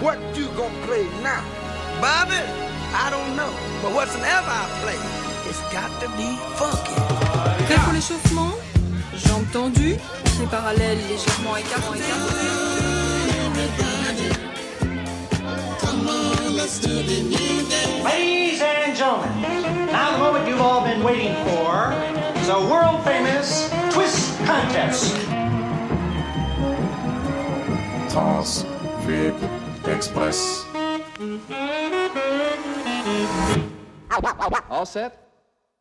What you gonna play now? Bobby, I don't know. But whatsoever I play, it's got to be funky. Prêt pour l'échauffement? Jambes tendues, pieds parallèles légèrement écartés. Ladies and gentlemen, now the moment you've all been waiting for is a world famous twist contest. Trans, Express. All set?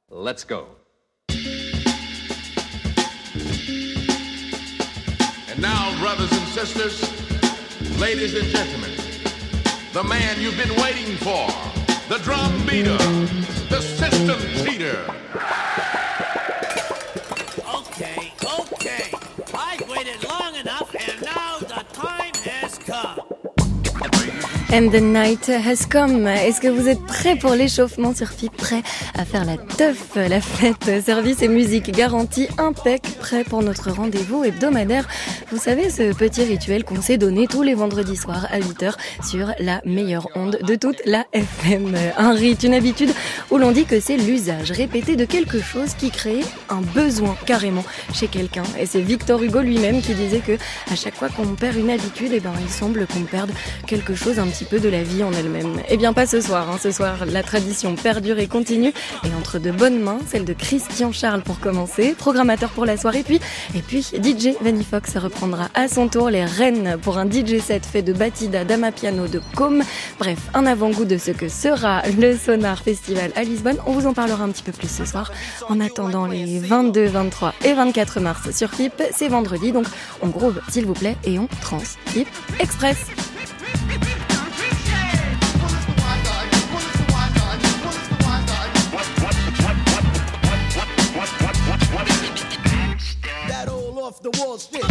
Let's go. And now, brothers and sisters, ladies and gentlemen, the man you've been waiting for, the drum beater, the system cheater. And the night has come. Est-ce que vous êtes prêts pour l'échauffement sur FIP Prêts à faire la teuf, la fête, service et musique garantie, impec, prêt pour notre rendez-vous hebdomadaire? Vous savez, ce petit rituel qu'on s'est donné tous les vendredis soirs à 8h sur la meilleure onde de toute la FM. Un rite, une habitude où l'on dit que c'est l'usage répété de quelque chose qui crée un besoin carrément chez quelqu'un. Et c'est Victor Hugo lui-même qui disait que à chaque fois qu'on perd une habitude, eh ben, il semble qu'on perde quelque chose peu de la vie en elle-même. Eh bien, pas ce soir. Hein. Ce soir, la tradition perdure et continue. Et entre de bonnes mains, celle de Christian Charles pour commencer, programmateur pour la soirée, puis et puis DJ Vanny Fox reprendra à son tour les rênes pour un DJ set fait de Batida, Damapiano, de Com. Bref, un avant-goût de ce que sera le Sonar Festival à Lisbonne. On vous en parlera un petit peu plus ce soir. En attendant les 22, 23 et 24 mars sur FIP, c'est vendredi, donc on groove s'il vous plaît et on trans. FIP Express. Off the wall shit.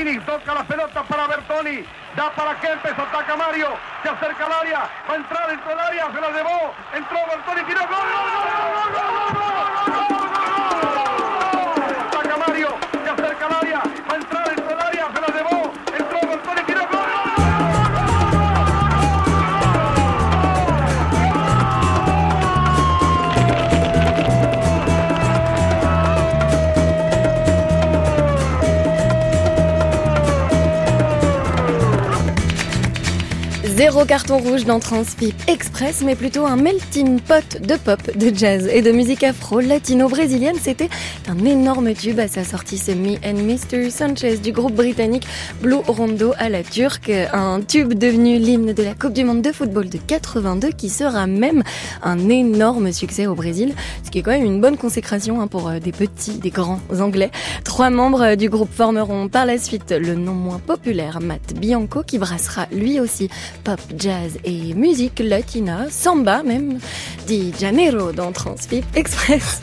Toca la pelota para Bertoni. Da para Kempes, ataca Mario. Se acerca al área. Va a entrar dentro del área. Se la llevó. Entró Bertoni. Tiró. ¡Gol, gol, gol, gol, gol, gol, gol, Zéro carton rouge dans Transfip Express, mais plutôt un melting pot de pop, de jazz et de musique afro-latino-brésilienne. C'était un énorme tube à sa sortie, c'est Me and Mr. Sanchez du groupe britannique Blue Rondo à la turque. Un tube devenu l'hymne de la Coupe du Monde de football de 82 qui sera même un énorme succès au Brésil, ce qui est quand même une bonne consécration hein, pour euh, des petits, des grands anglais. Trois membres du groupe formeront par la suite le non moins populaire Matt Bianco qui brassera lui aussi pop, jazz et musique latina, samba même, dit Janeiro dans Transfip Express.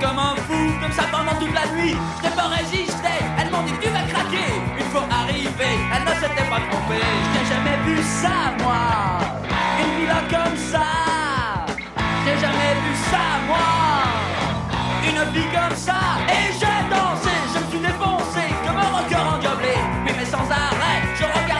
comme un fou, comme ça pendant toute la nuit. Je n'ai pas résisté, Elle m'ont dit tu vas craquer. Une fois arrivé, elle ne s'était pas trompée. Je n'ai jamais vu ça, moi. Une villa comme ça. Je n'ai jamais vu ça, moi. Une vie comme ça. Et j'ai dansé, je me suis défoncé comme un rocker endiablé. Oui, mais sans arrêt, je regarde.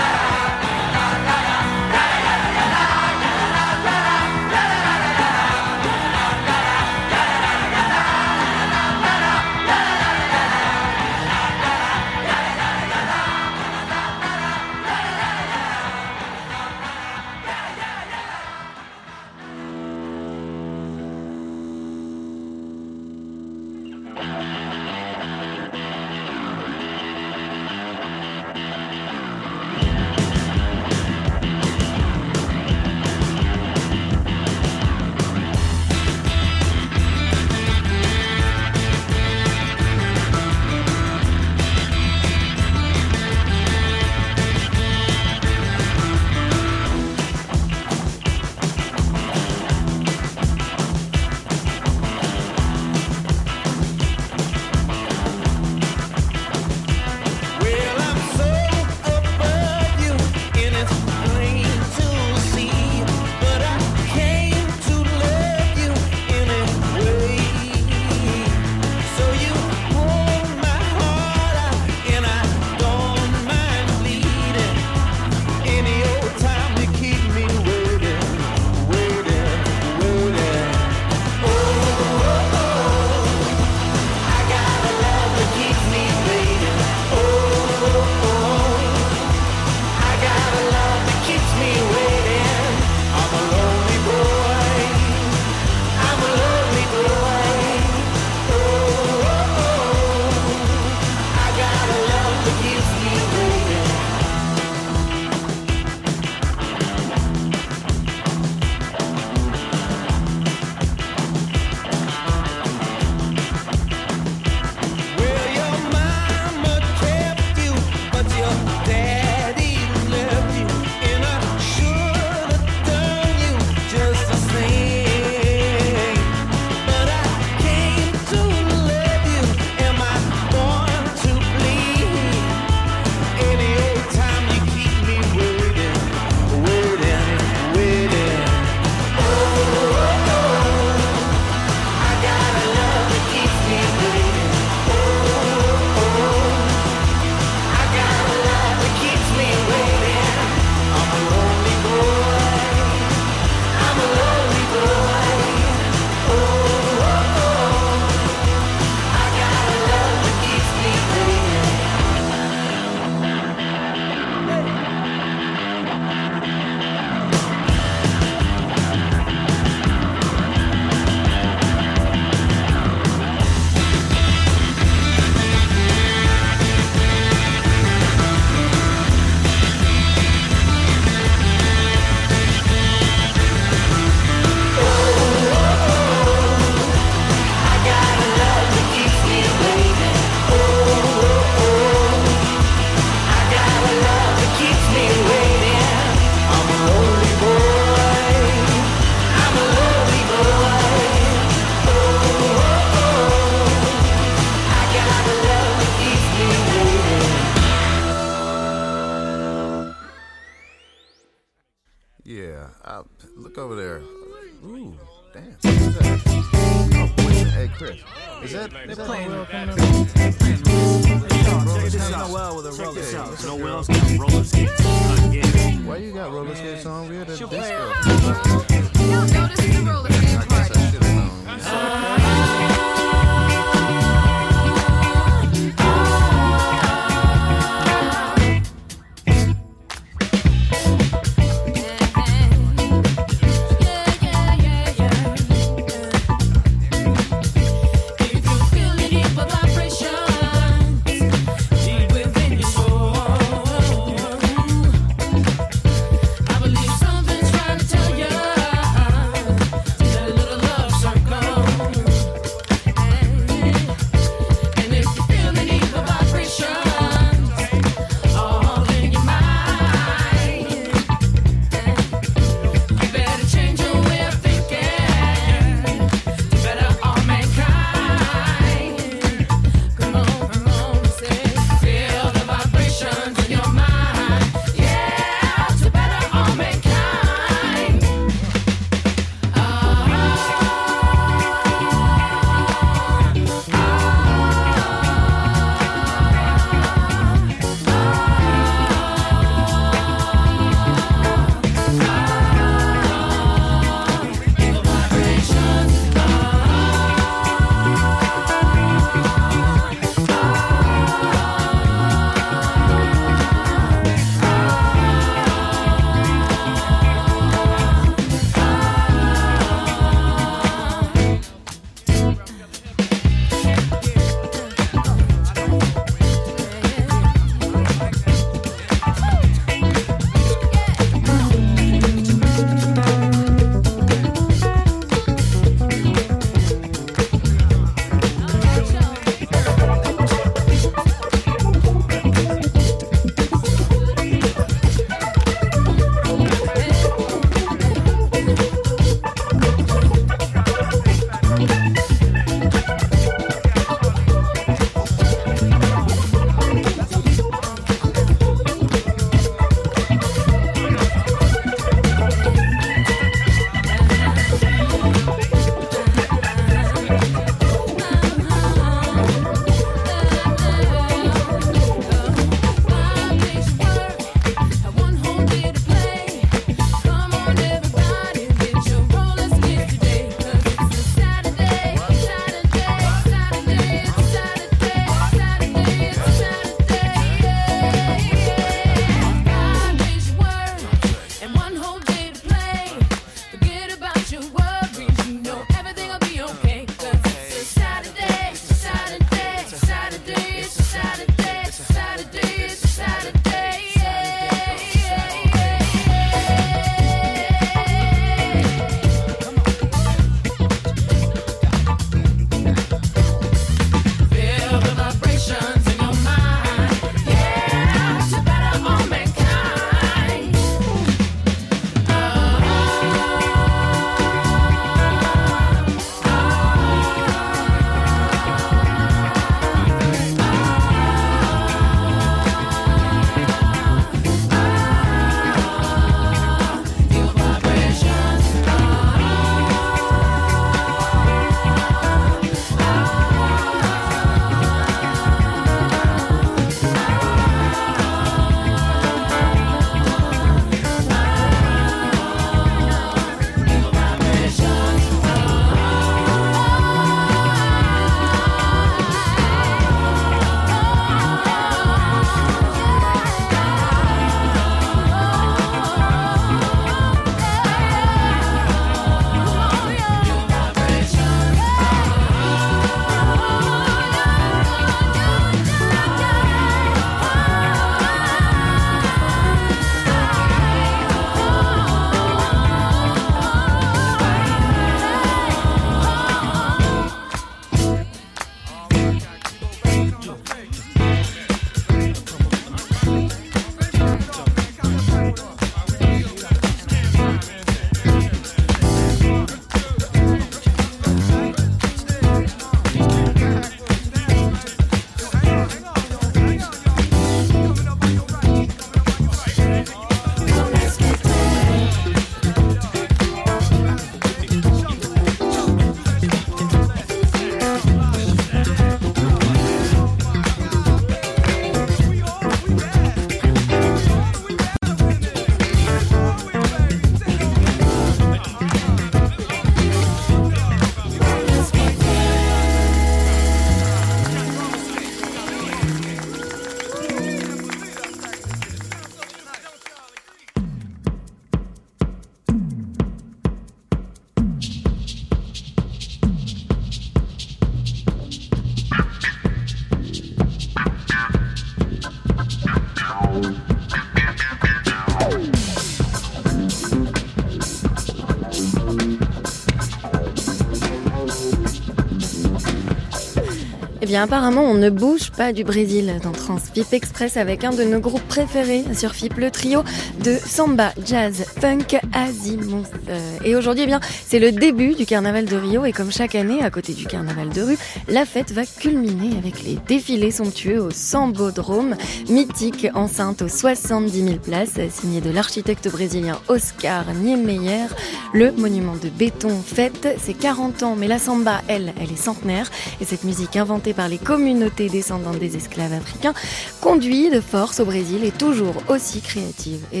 Apparemment on ne bouge pas du Brésil dans Transfip Express avec un de nos groupes préférés sur FIP, le trio de samba, jazz, funk, Asimov. Euh, et aujourd'hui, eh bien, c'est le début du carnaval de Rio et comme chaque année, à côté du carnaval de rue, la fête va culminer avec les défilés somptueux au Sambodrome, mythique enceinte aux 70 000 places, signé de l'architecte brésilien Oscar Niemeyer. Le monument de béton fête ses 40 ans, mais la samba, elle, elle est centenaire et cette musique inventée par les communautés descendantes des esclaves africains conduit de force au Brésil est toujours aussi créative et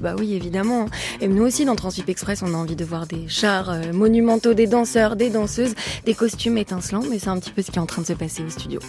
Bah oui, évidemment. Et nous aussi, dans Transwip Express, on a envie de voir des chars euh, monumentaux, des danseurs, des danseuses, des costumes étincelants, mais c'est un petit peu ce qui est en train de se passer au studio.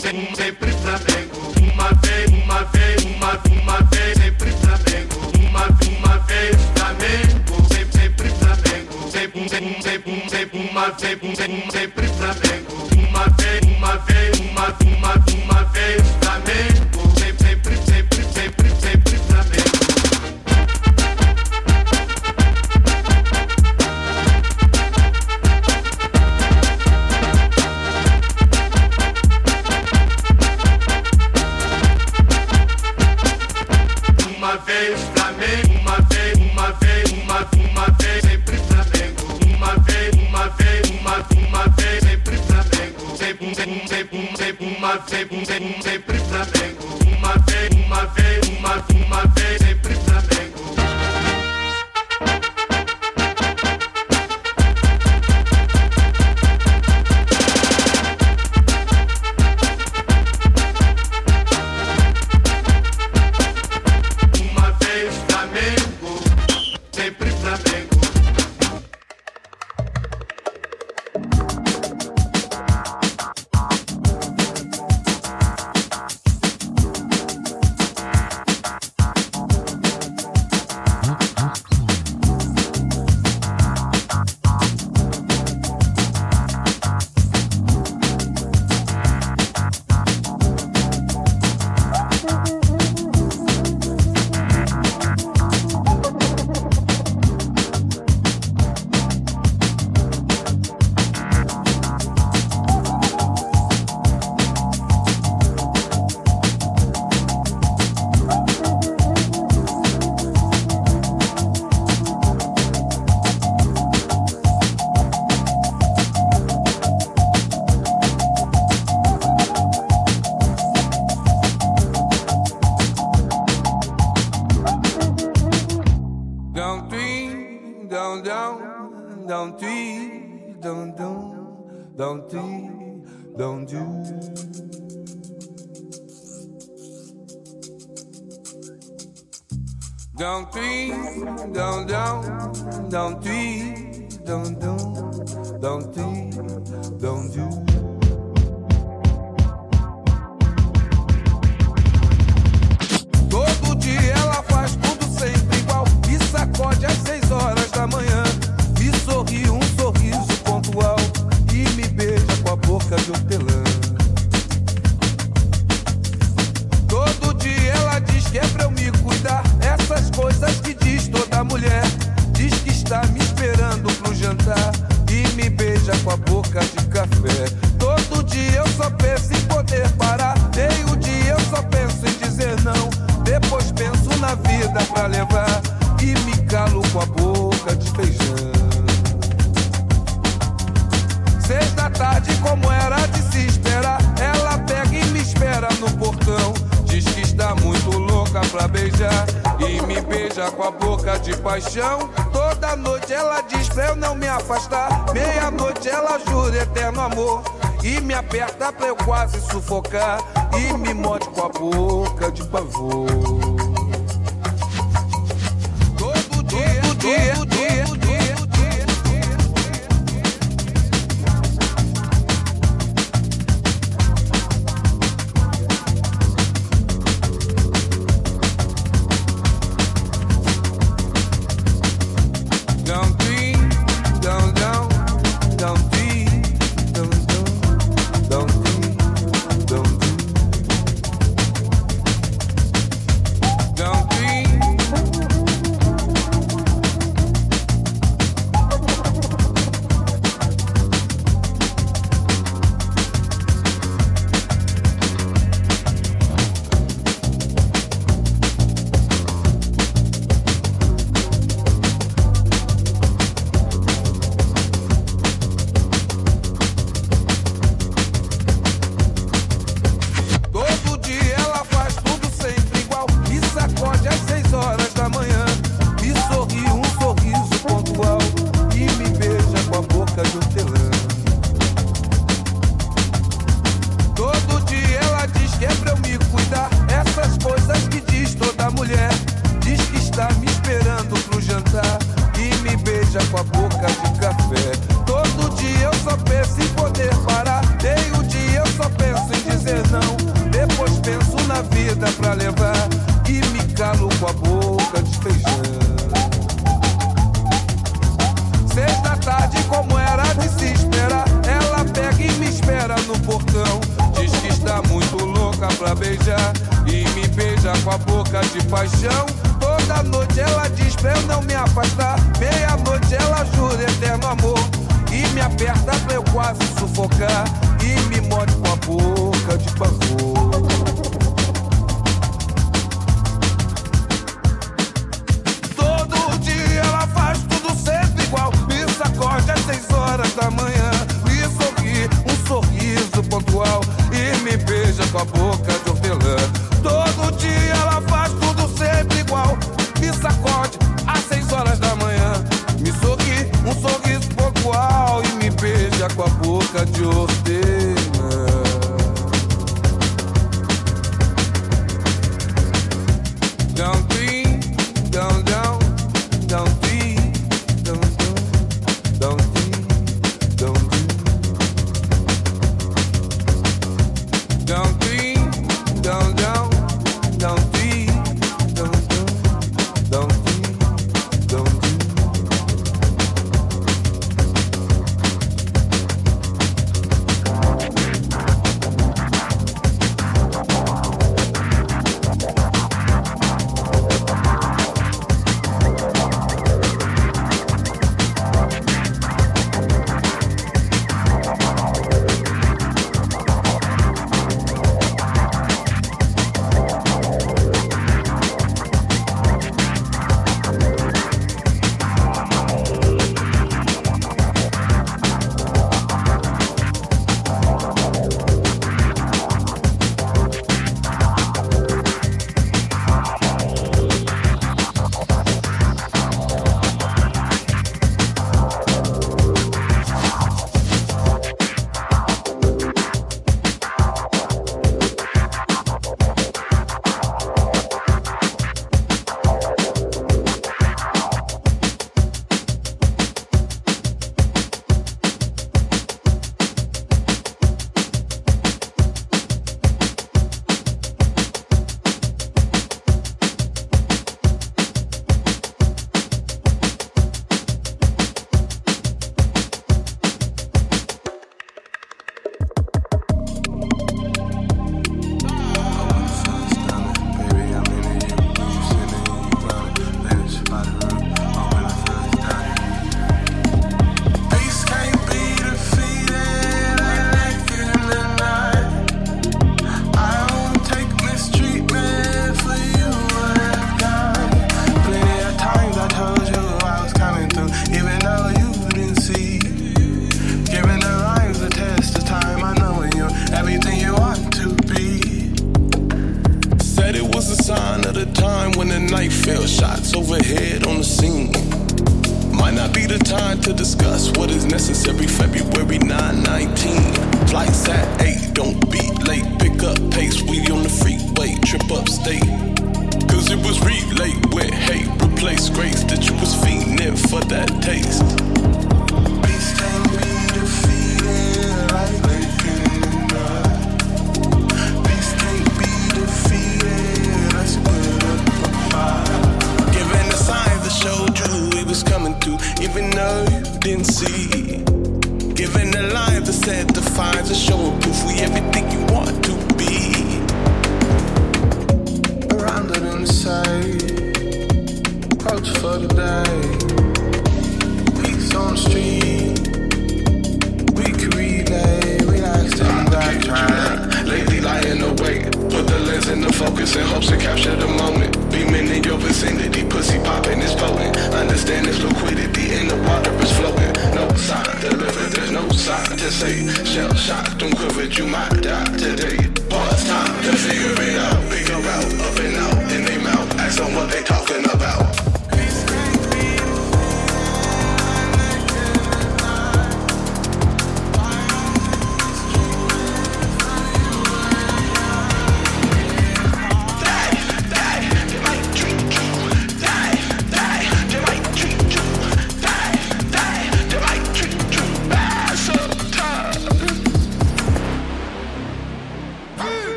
dance, dance.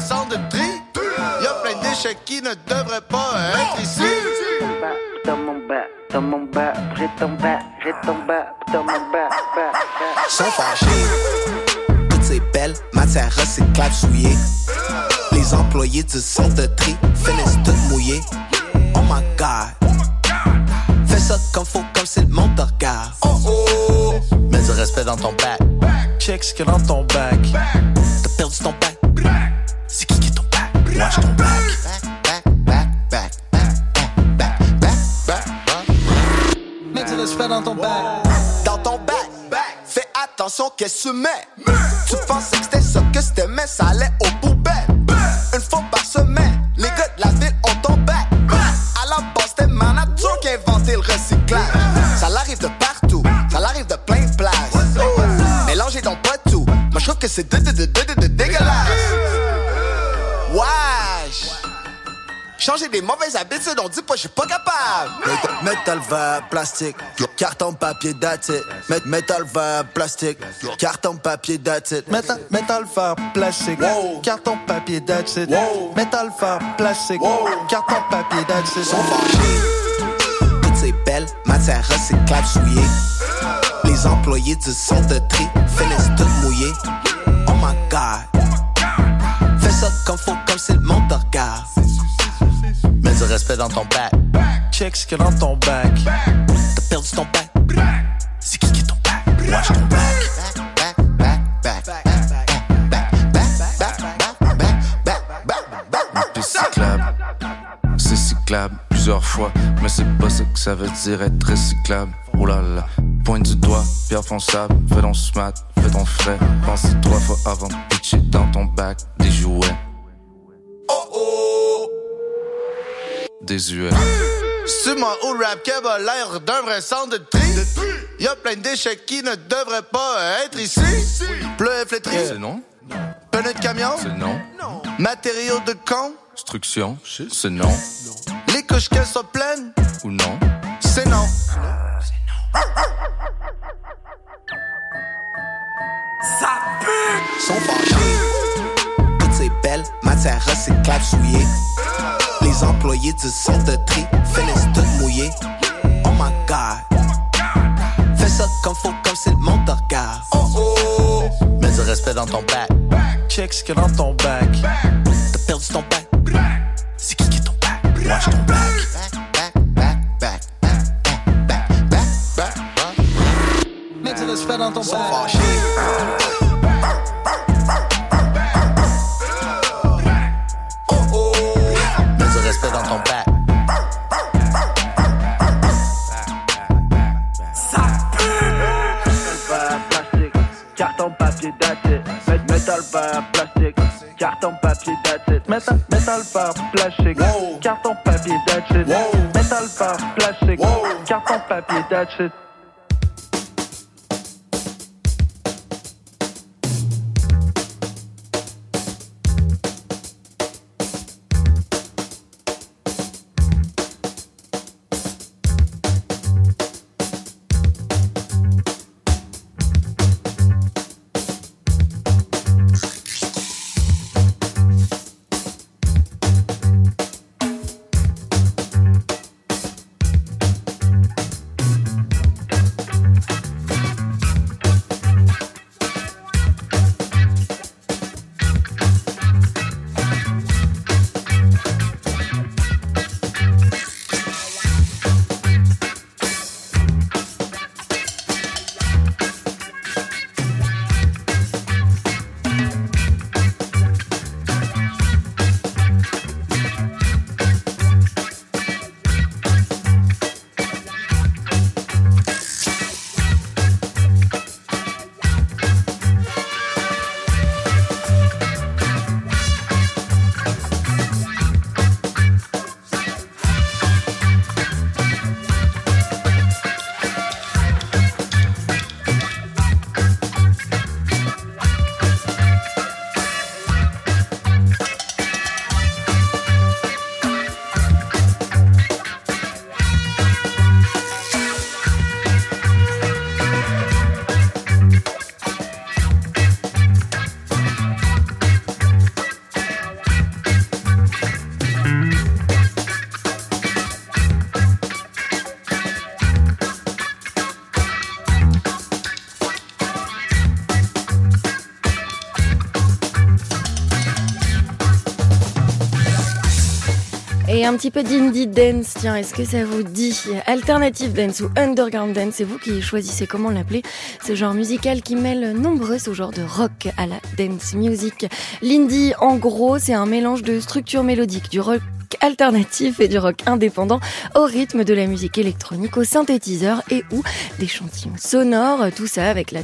Centre de tri. Y'a plein de déchets qui ne devraient pas être ici. Dans mon bas, dans mon bas, j'ai ton bas, j'ai ton bas, dans mon bas, bas, bas. sont fâchés. Toutes ces belles matières recyclables souillées. Les employés du centre de tri finissent toutes mouillées. Oh my god. Fais ça comme faut, comme si le monde te regarde. Oh oh. Mets du respect dans ton bac. Check ce qu'il y a dans ton bac. T'as perdu ton bac. Watch ton bac. Mets du respect dans ton bac. Dans ton bac. Fais attention qu'est-ce que tu mets. Tu pensais que c'était ça que c'était, mais ça allait aux poubelles. Une fois par semaine, les gars de la ville ont ton bac. À la base, c'était Manager qui a inventé le recyclage. Ça l'arrive de partout, ça l'arrive de plein de places. Mélangez donc pas tout. Moi, je trouve que c'est de, Changer des mauvaises habitudes, on dit pas, je suis pas capable. Métal verre, plastique, carton, papier, that's it. Met- Métal verre, plastique, carton, papier, that's it. Métal, métal verre, plastique, carton, papier, it. Métal verre, plastique, carton, papier, it. Sont fâchés. Toutes ces belles matières recyclables souillées. Les employés du centre de tri finissent toutes mouillées. Oh my god. Fais ça comme faut, comme si le monde te regarde. Du respect dans ton bac. Check ce qu'il y a dans ton bac. T'as perdu ton bac. C'est qui qui est ton bac? Watch ton bac. C'est cyclable plusieurs fois, mais c'est pas ça que ça veut dire être recyclable. Oh là là, pointe du doigt, pierre fonçable, fais ton smart, fais ton frais. Pense trois fois avant de pitcher dans ton bac des jouets. Désuet. C'est mon ou rap qui a l'air d'un vrai centre de tri. Y'a plein de déchets qui ne devraient pas être ici. Bleu et flétri. C'est non. Pneus de camion. C'est non. Matériaux de con. Instruction. C'est non. Les couches qu'elles sont pleines. Ou non. C'est non. Ça pue! Sont fâchés. Toutes ces belles matières recyclables souillées. Les employés du centre de tri finissent toutes mouillées. Oh my god. Fais ça comme faut, comme si le monde te regarde. Oh oh. Mets du respect dans ton bac. Check ce qu'il y a dans ton bac. T'as perdu ton bac. C'est qui qui est ton bac? Watch ton bac. Mets du respect dans ton bac. Plastique, carton, papier, that's it. Métal, métal, verre, plastique, carton, papier, that's it. Métal, verre, plastique, carton, papier, that's Un petit peu d'indie dance, tiens, est-ce que ça vous dit Alternative dance ou underground dance, c'est vous qui choisissez comment l'appeler. Ce genre musical qui mêle nombreux sous-genres de rock à la dance music. L'indie, en gros, c'est un mélange de structures mélodiques, du rock alternatif et du rock indépendant au rythme de la musique électronique, au synthétiseur et ou d'échantillons sonores, tout ça avec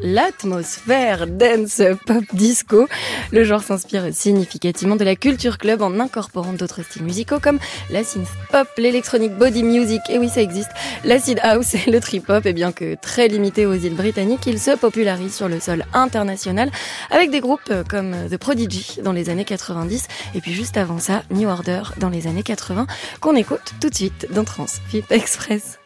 l'atmosphère dance pop disco. Le genre s'inspire significativement de la culture club en incorporant d'autres styles musicaux comme la synth pop, l'électronique body music, et oui ça existe, l'acid house et le trip hop, et bien que très limité aux îles britanniques, il se popularise sur le sol international avec des groupes comme The Prodigy dans les années 90 et puis juste avant ça, New Order dans les années 80 qu'on écoute tout de suite dans Transfip Express.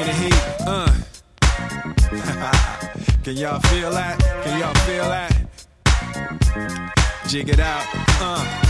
Bringing the heat. Uh. Can y'all feel that? Can y'all feel that? Jig it out. Uh.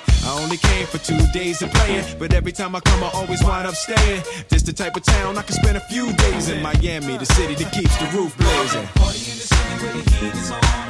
I only came for two days of playing, but every time I come, I always wind up staying. This the type of town I can spend a few days in Miami, the city that keeps the roof blazing. Welcome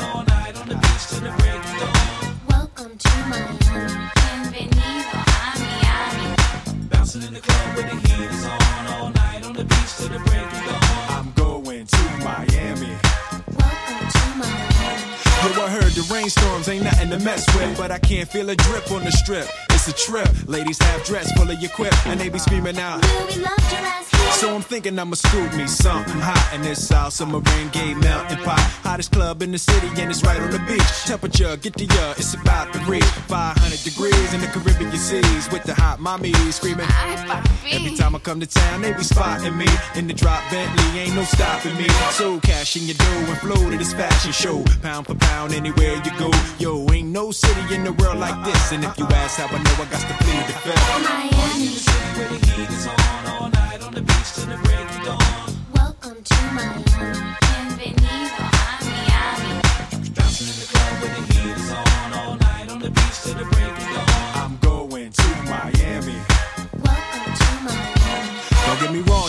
to mess with, but I can't feel a drip on the strip. It's a trip. Ladies have dress full of your quip, and they be screaming out. Will we love your ass? So I'm thinking I'ma scoop me something hot in this South Summer rain gay melting pot. Hottest club in the city, and it's right on the beach. Temperature, get the uh, it's about to reach 500 degrees in the Caribbean seas with the hot mommy screaming. Every time I come to town, they be spotting me in the drop Bentley, ain't no stopping me. So cash in your dough and flow to this fashion show, pound for pound anywhere you go. Yo, ain't no city in the world like this, and if you ask how I know, I got to plead the fifth. Miami on the beach till the break of dawn. Welcome to my home.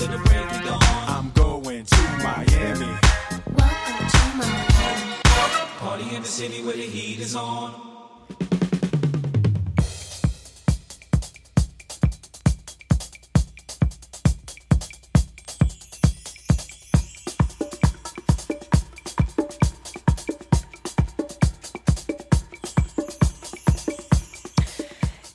On the beach till the break of dawn. I'm going to Miami. Welcome to Miami. Party in the city where the heat is on.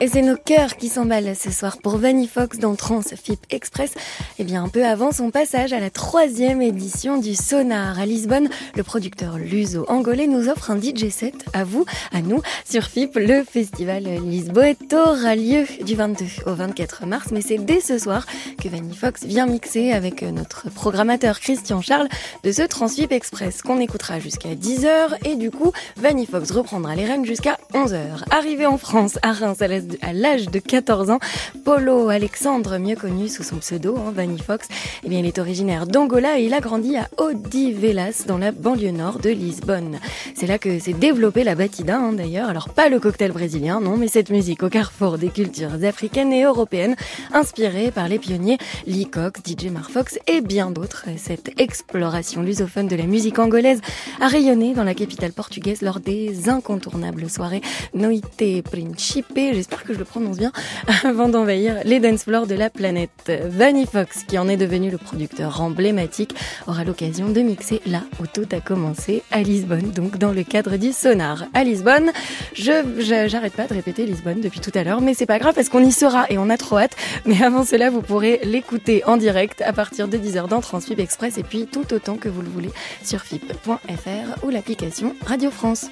Et c'est nos cœurs qui s'emballent ce soir pour Vanny Fox dans Trans FIP Express. Et bien un peu avant son passage à la troisième édition du Sonar à Lisbonne, le producteur Luso angolais nous offre un DJ set à vous, à nous, sur FIP. Le festival Lisboeto aura lieu du 22 au 24 mars, mais c'est dès ce soir que Vanny Fox vient mixer avec notre programmateur Christian Charles de ce Transfip Express qu'on écoutera jusqu'à 10h et du coup Vanny Fox reprendra les rênes jusqu'à 11h. Arrivé en France, à Reims, à de- à l'âge de 14 ans, Polo Alexandre, mieux connu sous son pseudo, hein, Vanny Fox, eh bien, il est originaire d'Angola et il a grandi à Odivelas, dans la banlieue nord de Lisbonne. C'est là que s'est développée la batida, hein, d'ailleurs. Alors, pas le cocktail brésilien, non, mais cette musique au carrefour des cultures africaines et européennes, inspirée par les pionniers Lee Cox, DJ Marfox et bien d'autres. Cette exploration lusophone de la musique angolaise a rayonné dans la capitale portugaise lors des incontournables soirées Noite Principe, j'espère que je le prononce bien, avant d'envahir les dance floors de la planète. Vanny Fox, qui en est devenu le producteur emblématique, aura l'occasion de mixer là où tout a commencé, à Lisbonne, donc dans le cadre du Sonar. À Lisbonne, je, j'arrête pas de répéter Lisbonne depuis tout à l'heure, mais c'est pas grave parce qu'on y sera et on a trop hâte. Mais avant cela, vous pourrez l'écouter en direct à partir de 10h dans Transfip Express et puis tout autant que vous le voulez sur fip.fr ou l'application Radio France.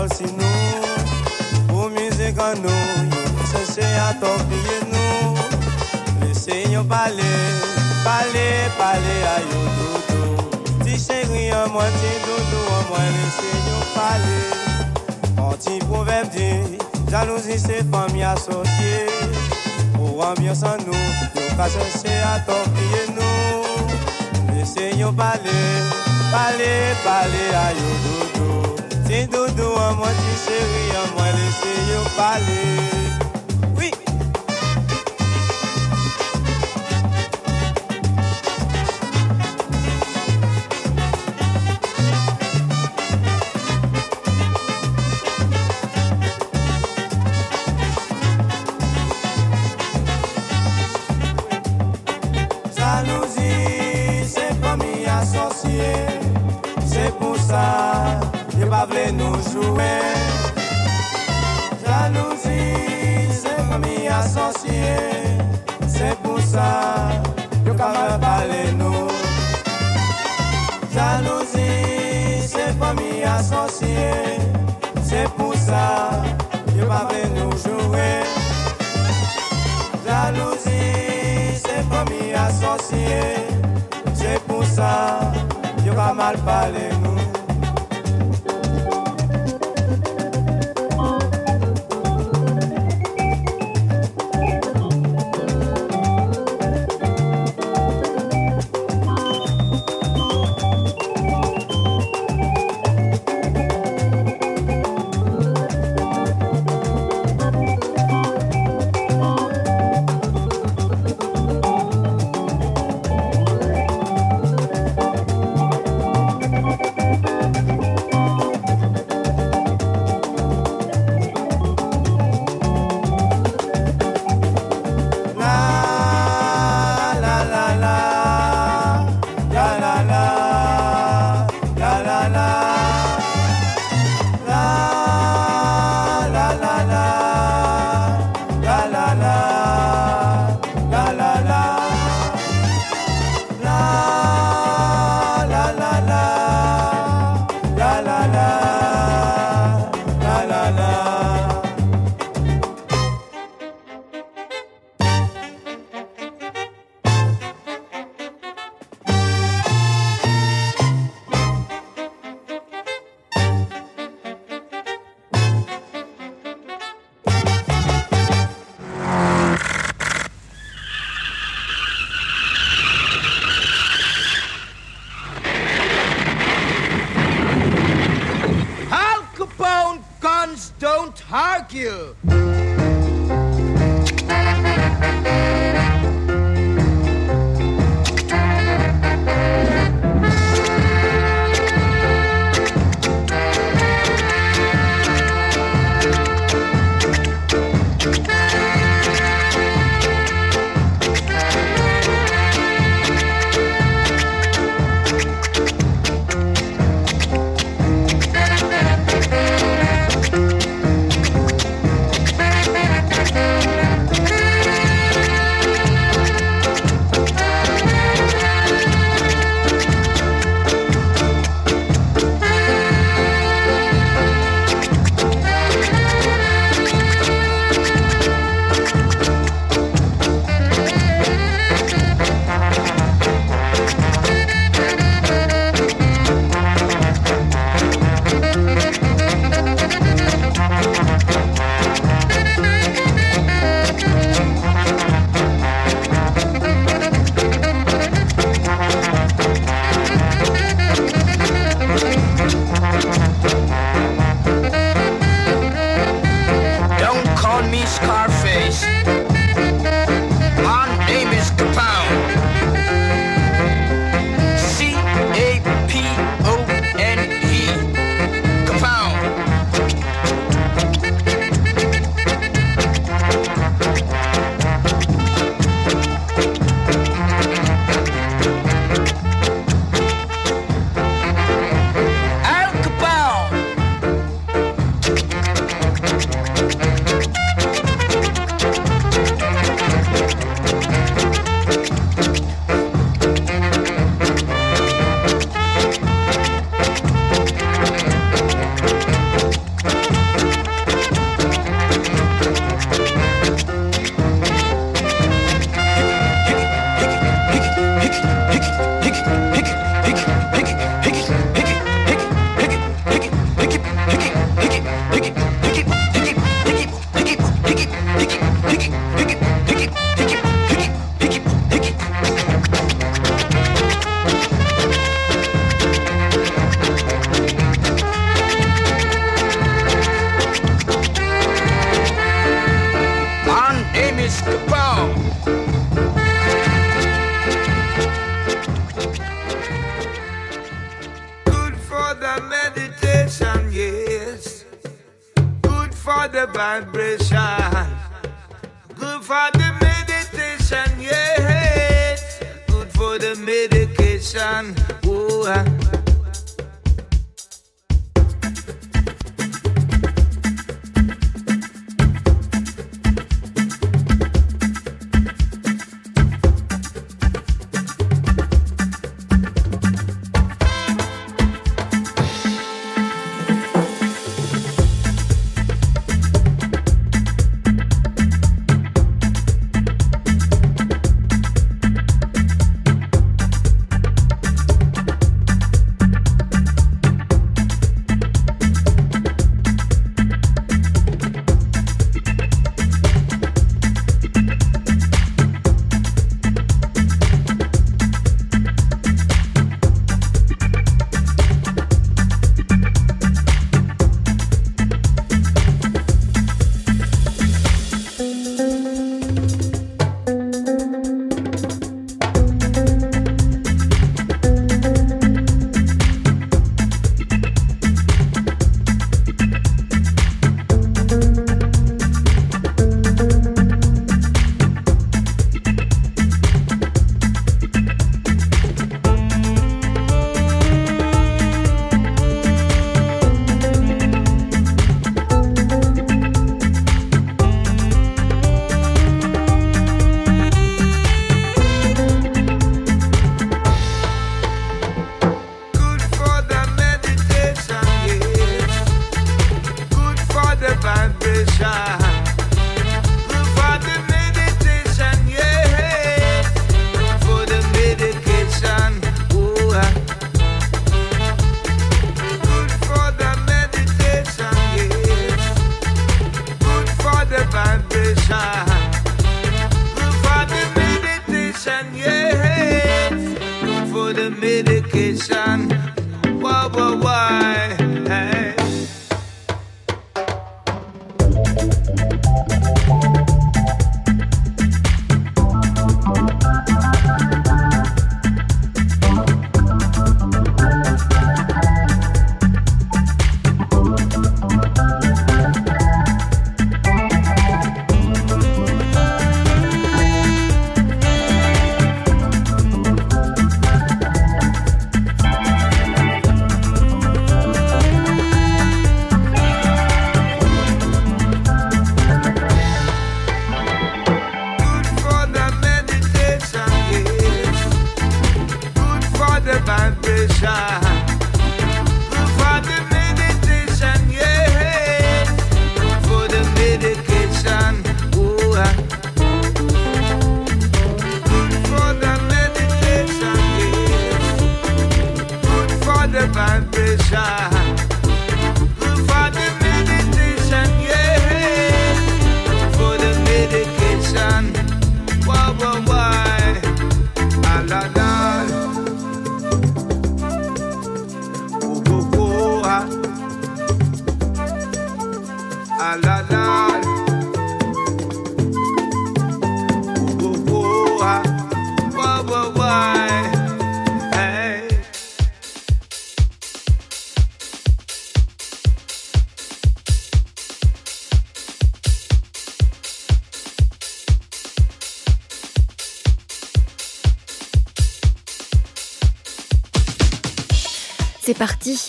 Di parol si nou Pou mizik an nou, yo chèche a topiye nou. Lese yo pale, pale, pale a yo doudou Ti chéri an mwen, ti doudou an mwen, lese yo pale. An ti proverb di, jalousi se fami asosye. Ou ambyans an nou, ka chèche a topiye nou. Lese yo pale, pale, pale a yo doudou Ti doudou an mwen, ti chéri an mwen, lese yo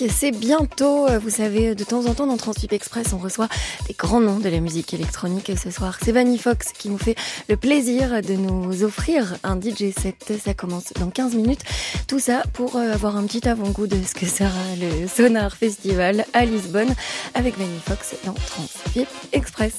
c'est bientôt. Vous savez, de temps en temps dans Transvip Express, on reçoit des grands noms de la musique électronique. Ce soir, c'est Vanny Fox qui nous fait le plaisir de nous offrir un DJ set. Ça commence dans 15 minutes. Tout ça pour euh, avoir un petit avant-goût de ce que sera le Sonar Festival à Lisbonne avec Vanny Fox dans Transvip Express.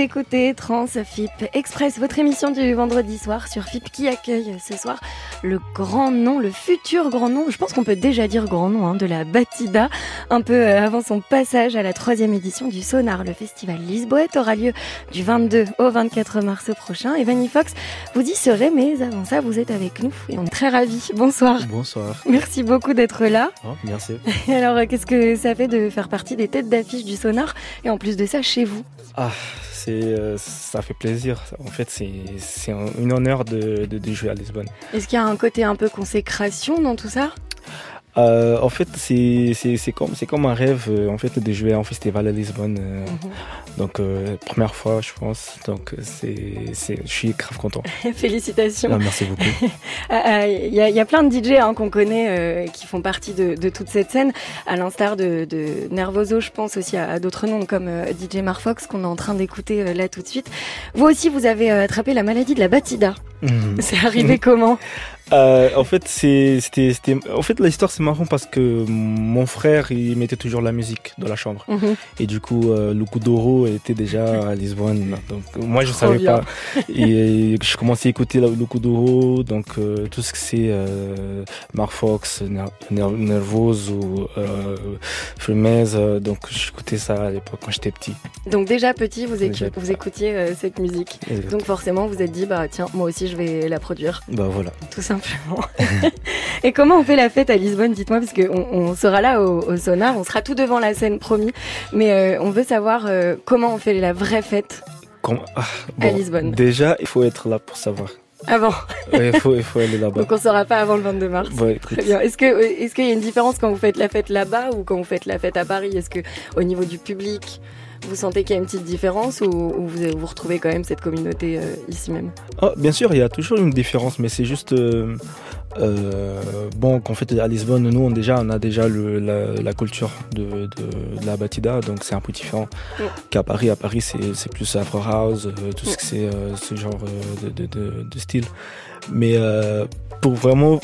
Écoutez Trans FIP Express, votre émission du vendredi soir sur FIP qui accueille ce soir le grand nom, le futur grand nom, je pense qu'on peut déjà dire grand nom, hein, de la Batida, un peu euh, avant son passage à la troisième édition du Sonar. Le festival Lisboète aura lieu du 22 au 24 mars prochain. Et Vanny Fox, vous y serez, mais avant ça, vous êtes avec nous et on est très ravis. Bonsoir. Bonsoir. Merci beaucoup d'être là. Oh, merci. Alors, euh, qu'est-ce que ça fait de faire partie des têtes d'affiche du Sonar et en plus de ça, chez vous? Ah, c'est, euh, ça fait plaisir. En fait, c'est, un, une honneur de, de jouer à Lisbonne. Est-ce qu'il y a un côté un peu consécration dans tout ça? Euh, en fait, c'est, comme, comme un rêve euh, en fait, de jouer en festival à Lisbonne. euh, Donc, euh, première fois, je pense. Donc, c'est, je suis grave content. Félicitations. Ah, merci beaucoup. Il y, a- il y a plein de DJ hein, qu'on connaît qui font partie de, de toute cette scène, à l'instar de, de Nervoso, je pense aussi à, à d'autres noms comme DJ Marfox qu'on est en train d'écouter là tout de suite. Vous aussi, vous avez attrapé la maladie de la Batida. Mhm. C'est arrivé comment? Euh, en fait, c'était, en fait, l'histoire c'est marrant parce que mon frère il mettait toujours la musique dans la chambre Mhm. et du coup euh, le Kuduro était déjà à Lisbonne donc moi je Trop savais bien. pas et je commençais à écouter le Kuduro donc euh, tout ce que c'est euh, Mark Fox, Ner- Ner- Nervoso, euh, euh, donc j'écoutais ça à l'époque quand j'étais petit. Donc déjà petit, vous, écu- Déjà vous écoutiez euh, cette musique. Donc forcément, vous êtes dit, bah tiens, moi aussi je vais la produire. Bah voilà. Tout simplement. Et comment on fait la fête à Lisbonne Dites-moi, parce qu'on on sera là au, au Sonar, on sera tout devant la scène, promis. Mais euh, on veut savoir euh, comment on fait la vraie fête Comment- ah, À bon, Lisbonne. Déjà, il faut être là pour savoir. avant. Ouais, il faut, il faut aller là-bas. Donc on saura pas avant le 22 mars. Très bien. Est-ce euh, est-ce qu'il y a une différence quand vous faites la fête là-bas ou quand vous faites la fête à Paris? Est-ce que au niveau du public, vous sentez qu'il y a une petite différence ou, ou vous vous retrouvez quand même cette communauté euh, ici même? Ah, bien sûr, il y a toujours une différence, mais c'est juste euh, euh, bon qu'en fait à Lisbonne, nous on déjà on a déjà le, la, la culture de, de, de la batida, donc c'est un peu différent qu'à Paris. À Paris, c'est plus Afro House, tout ce que c'est ce genre de, style. Mais pour vraiment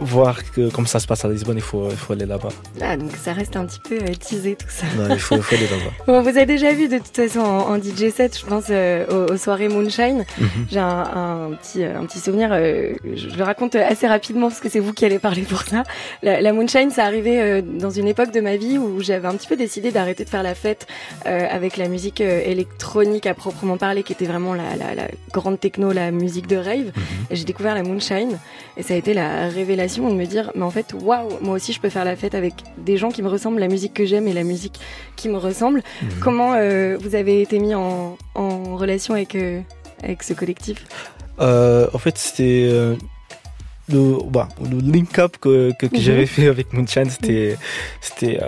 voir que, comme ça se passe à Lisbonne, il faut, il faut aller là-bas. Ah donc ça reste un petit peu euh, teasé tout ça. Ouais, il faut, il faut aller là-bas. Bon, vous avez déjà vu de toute façon en, en DJ set, je pense euh, aux, aux soirées Moonshine. Mhm. J'ai un, un petit un petit souvenir. euh, je, je le raconte assez rapidement parce que c'est vous qui allez parler pour ça. La, la Moonshine, ça arrivait euh, dans une époque de ma vie où j'avais un petit peu décidé d'arrêter de faire la fête euh, avec la musique euh, électronique à proprement parler, qui était vraiment la, la, la grande techno, la musique de rave. Et j'ai découvert la Moonshine et ça a été la révélation de me dire, mais en fait, waouh, moi aussi je peux faire la fête avec des gens qui me ressemblent, la musique que j'aime et la musique qui me ressemble. Comment euh, vous avez été mis en, en relation avec, euh, avec ce collectif? Euh, en fait, c'était le, bah, le link-up que, que, que Mhm. j'avais fait avec Moonshine. C'était, c'était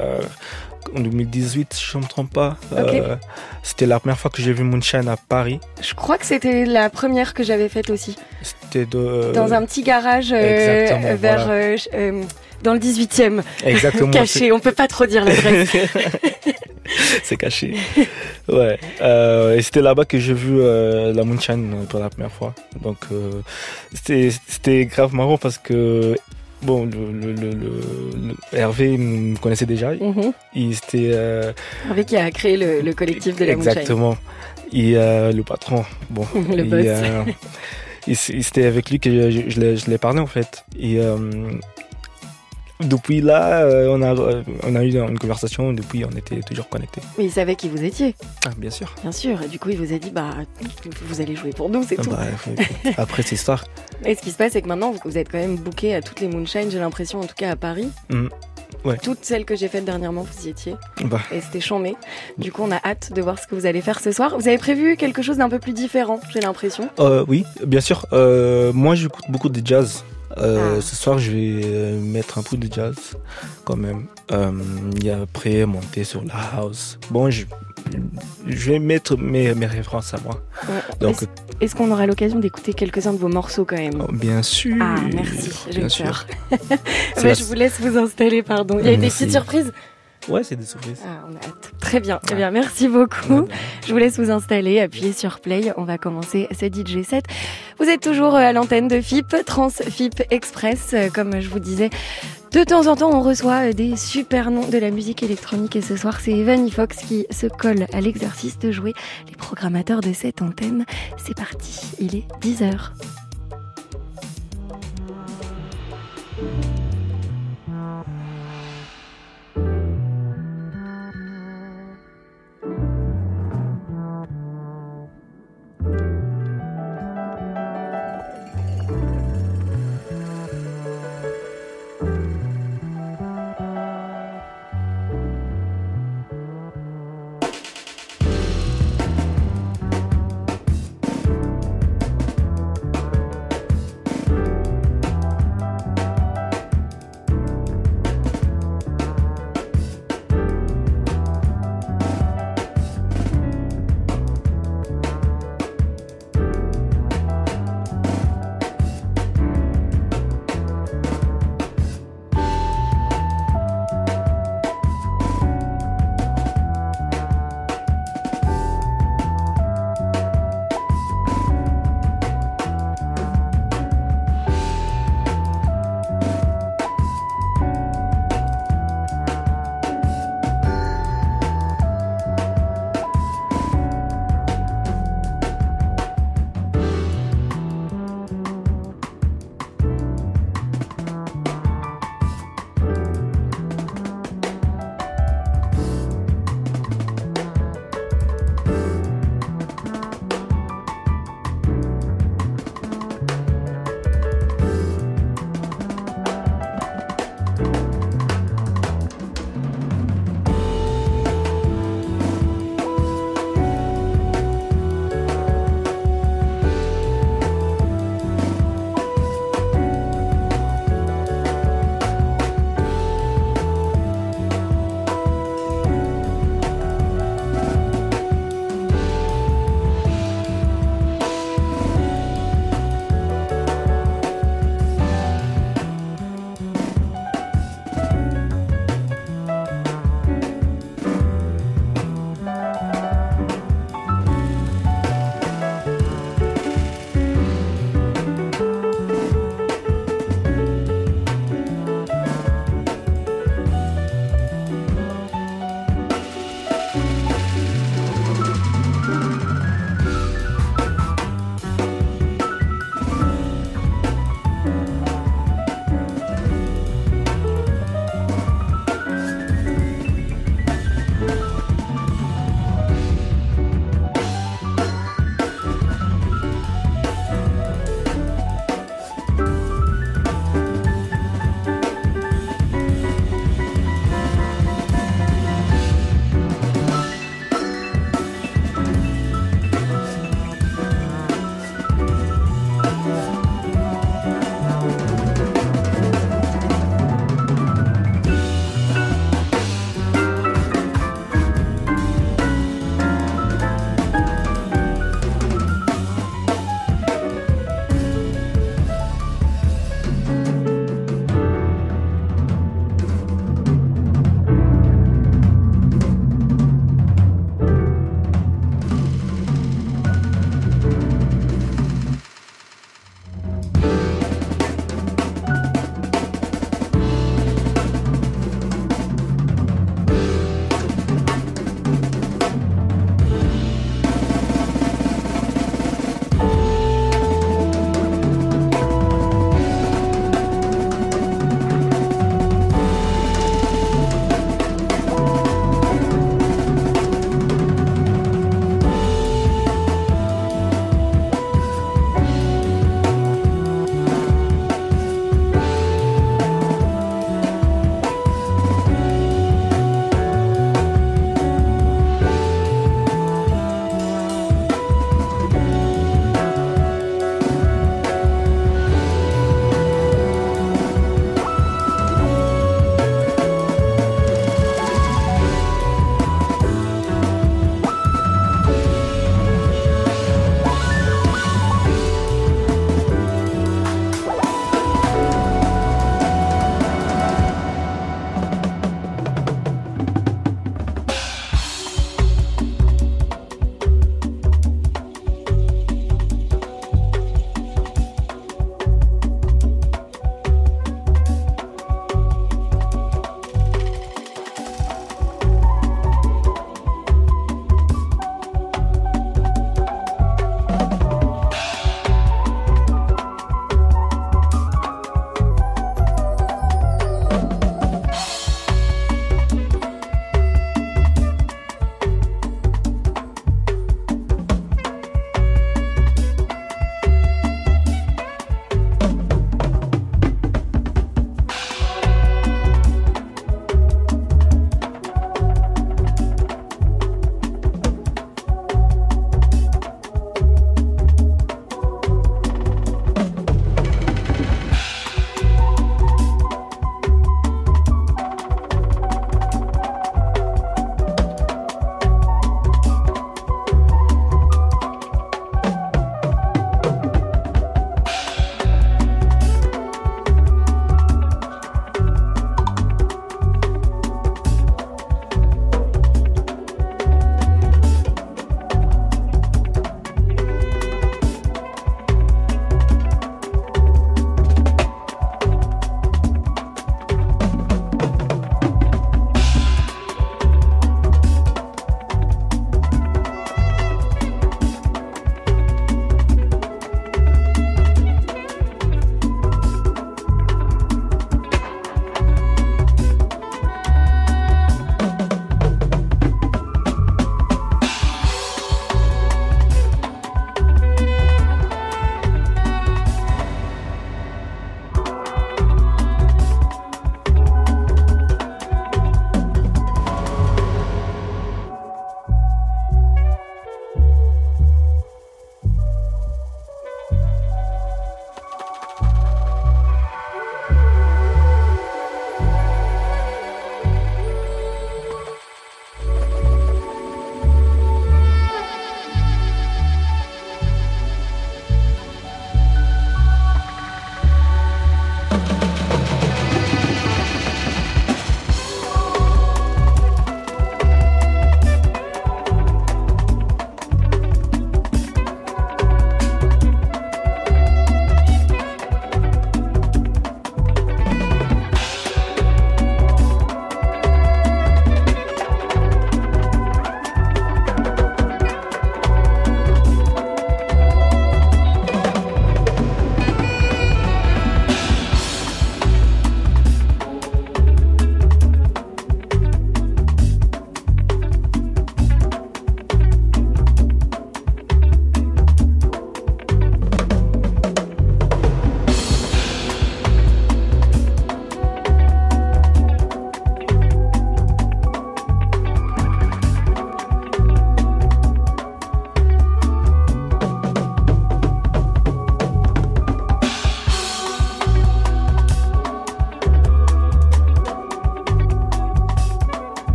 en 2018, si je ne me trompe pas. Euh, c'était la première fois que j'ai vu Moonshine à Paris. Je crois que c'était la première que j'avais faite aussi. C'était de, Dans un petit garage euh, exactement, vers voilà. euh, dans le 18e. Exactement, Caché, on peut pas trop dire l'adresse. c'est caché. Ouais. Et c'était là-bas que j'ai vu la Moonshine pour la première fois. Donc c'était c'était grave marrant parce que bon le, le, le, le- le- Hervé me connaissait déjà. Mhm. Il était euh, Hervé qui a créé le, le collectif de la exactement. Et euh, le patron. Bon. Le boss. euh, c'était avec lui que je, je l'ai parlé en fait. Et euh, depuis là, euh, on a on a eu une conversation. Depuis, on était toujours connectés. Mais il savait qui vous étiez, Ah, bien sûr. bien sûr. Et du coup, il vous a dit, bah, vous allez jouer pour nous, c'est Ah tout. bah, après cette histoire. Et ce qui se passe, c'est que maintenant, vous êtes quand même booké à toutes les Moonshine, j'ai l'impression, en tout cas à Paris. Mm. Ouais. Toutes celles que j'ai faites dernièrement, vous y étiez. Bah. Et c'était chambé. Du coup, on a hâte de voir ce que vous allez faire ce soir. Vous avez prévu quelque chose d'un peu plus différent, j'ai l'impression. Euh, oui, bien sûr. Euh, moi, j'écoute beaucoup de jazz. Euh, Ah. Ce soir, je vais euh, mettre un peu de jazz quand même. Euh, et après, monter sur la house. Bon, je, je vais mettre mes, mes références à moi. Ouais. Donc, Est-ce qu'on aura l'occasion d'écouter quelques-uns de vos morceaux quand même? Bien sûr. Ah, merci, j'ai peur. La- je vous laisse vous installer, pardon. Il y a des Merci. petites surprises Ouais, c'est des surprises. Ah, on a hâte. Très bien, eh bien, merci beaucoup. Je vous laisse vous installer, appuyer sur play. On va commencer ce DJ set. Vous êtes toujours euh, à l'antenne de FIP, Trans FIP Express. Euh, Comme je vous disais, de temps en temps, on reçoit euh, des super noms de la musique électronique. Et ce soir, c'est Evan Fox qui se colle à l'exercice de jouer les programmateurs de cette antenne. C'est parti, il est 10h.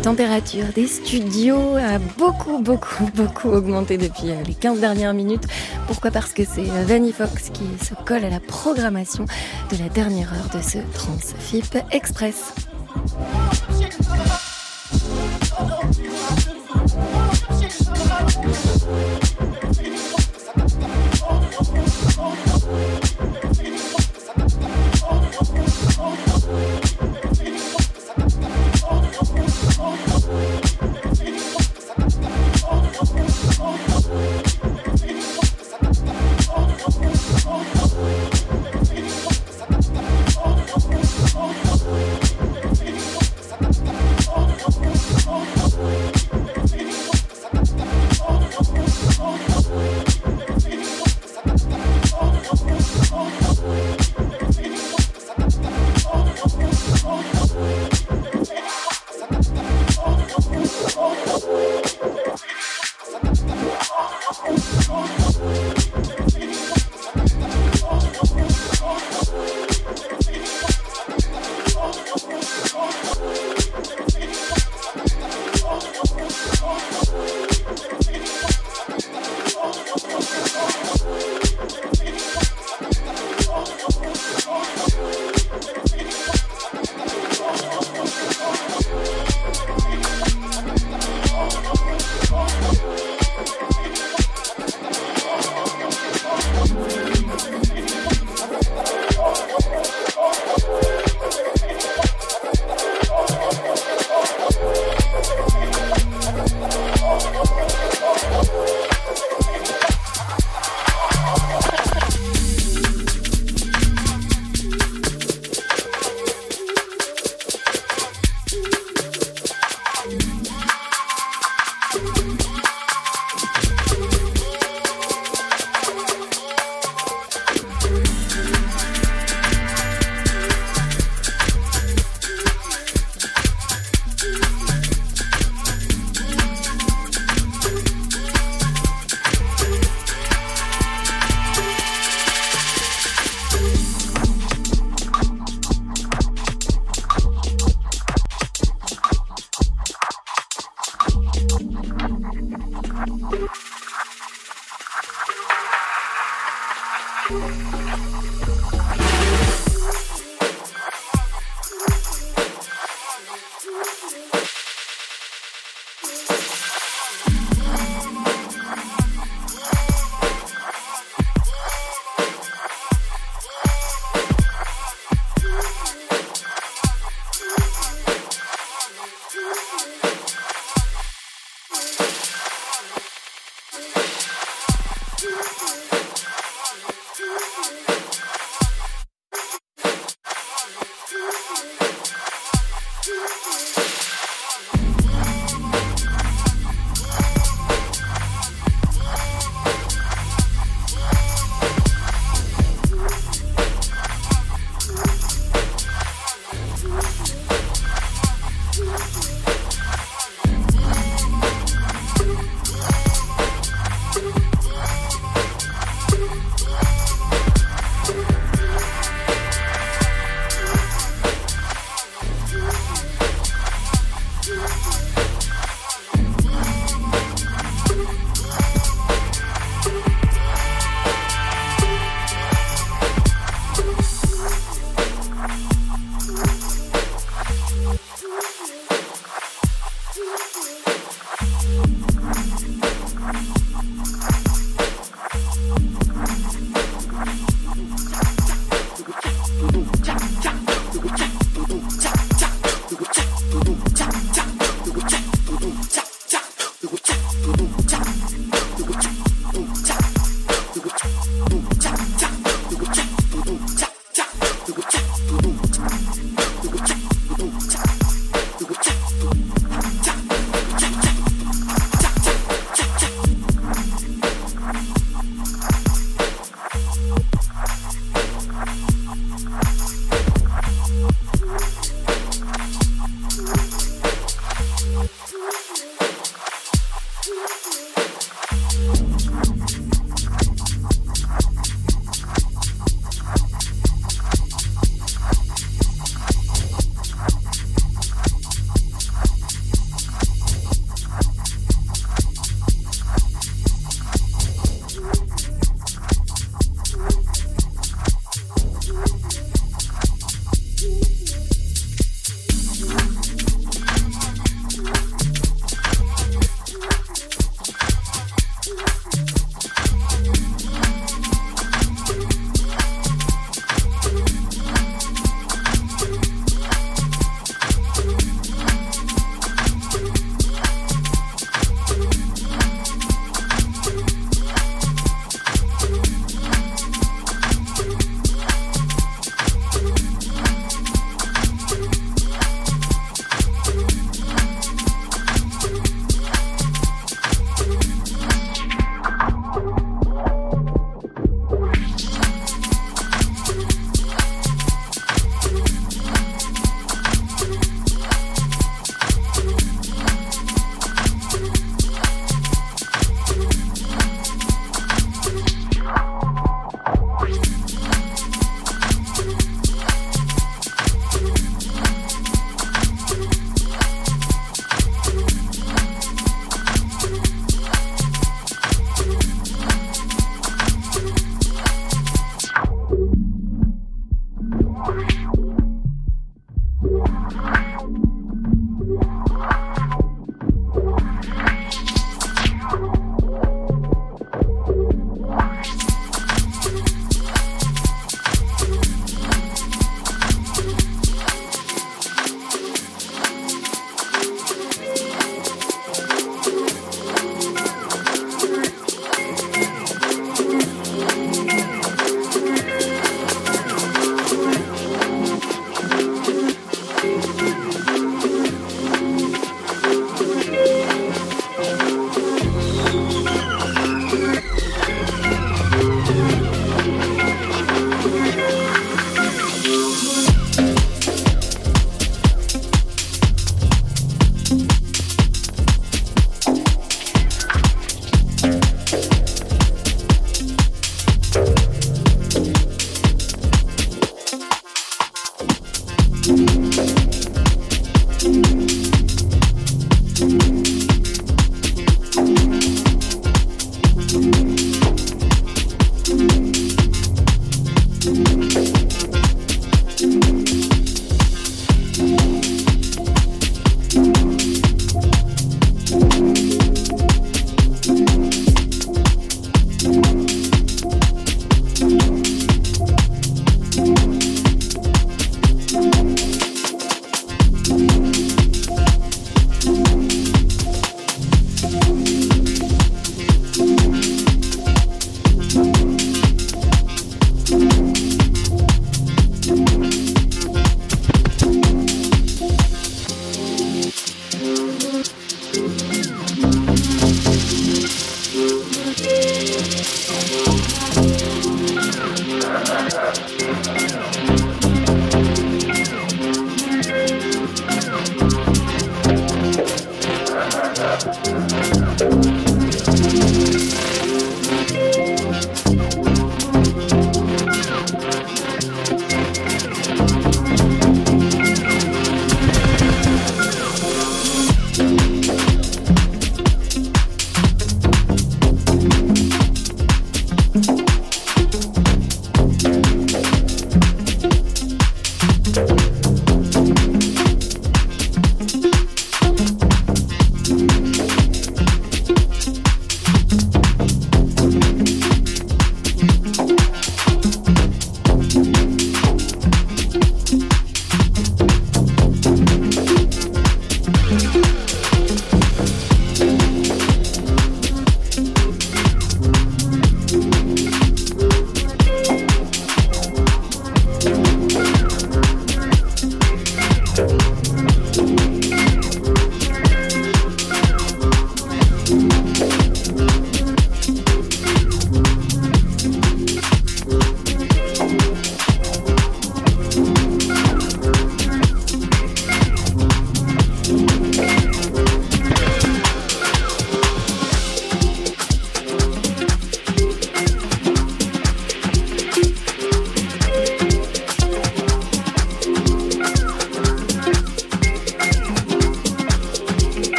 Température des studios a beaucoup, beaucoup, beaucoup augmenté depuis euh, les 15 dernières minutes. Pourquoi? Parce que c'est euh, Vanny Fox qui se colle à la programmation de la dernière heure de ce Transfip Express.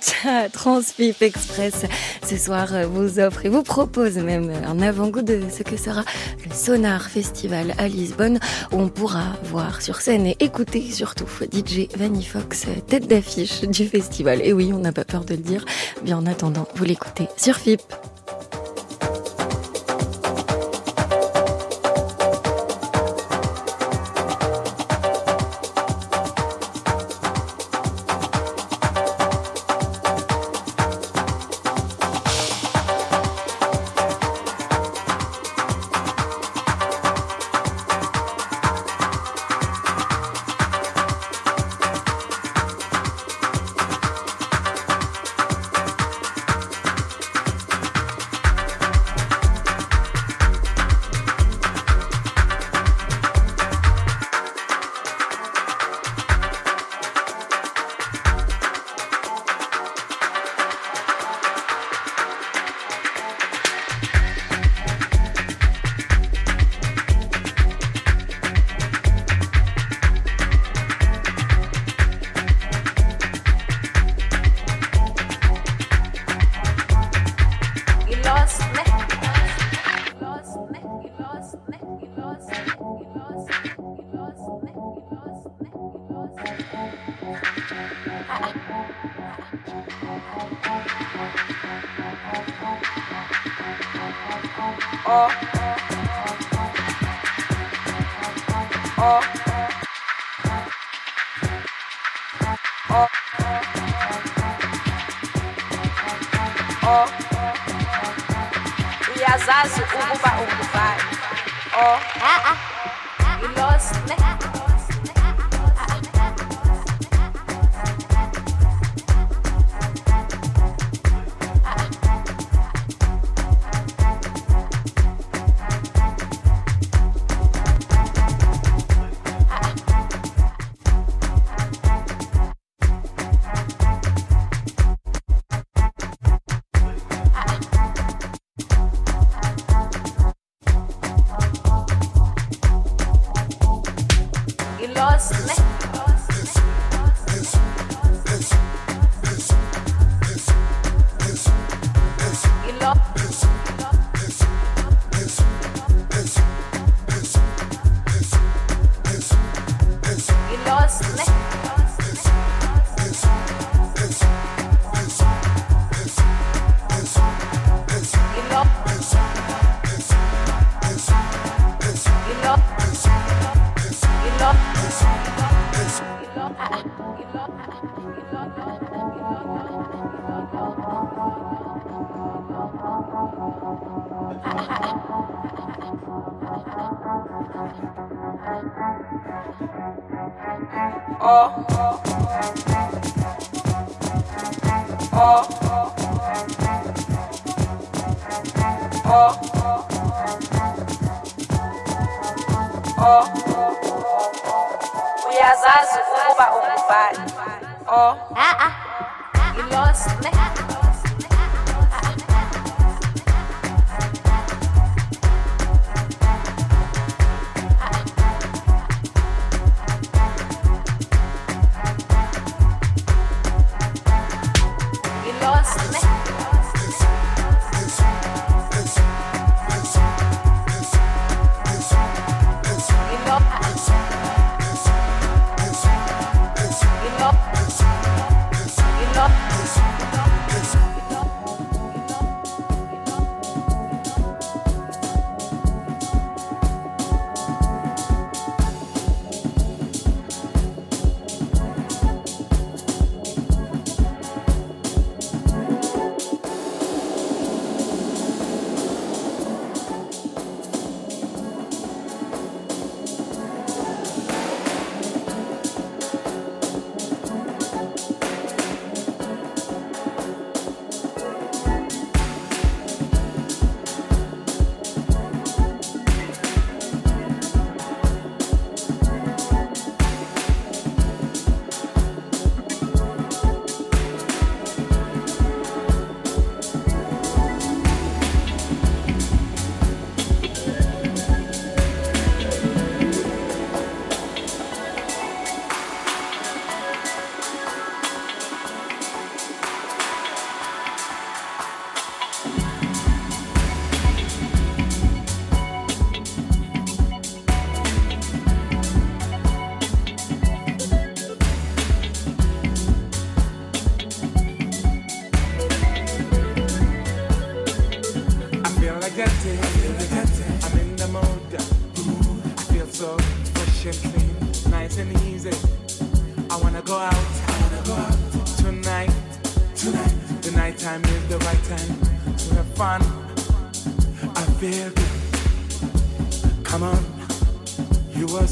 Cha, Transfip Express ce soir euh, vous offre et vous propose même un avant-goût de ce que sera le Sonar Festival à Lisbonne où on pourra voir sur scène et écouter surtout DJ Vanny Fox, euh, tête d'affiche du festival. Et oui, on n'a pas peur de le dire. Bien en attendant, vous l'écoutez sur FIP.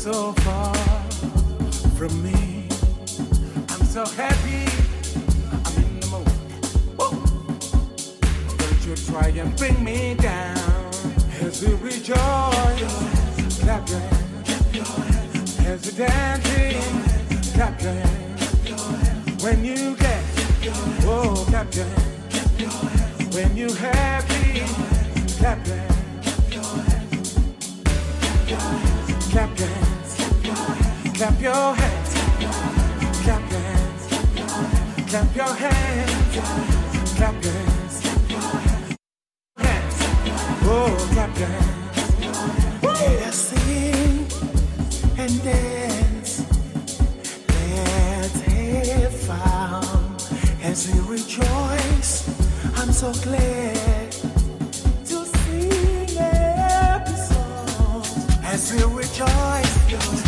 so As we rejoice. I'm so glad to sing every song. As we rejoice,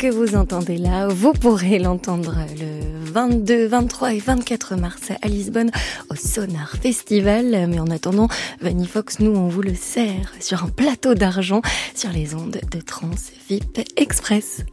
que vous entendez là, vous pourrez l'entendre le 22, 23 et 24 mars à Lisbonne au Sonar Festival. Mais en attendant, Vanny Fox, nous, on vous le sert sur un plateau d'argent sur les ondes de Trans VIP Express.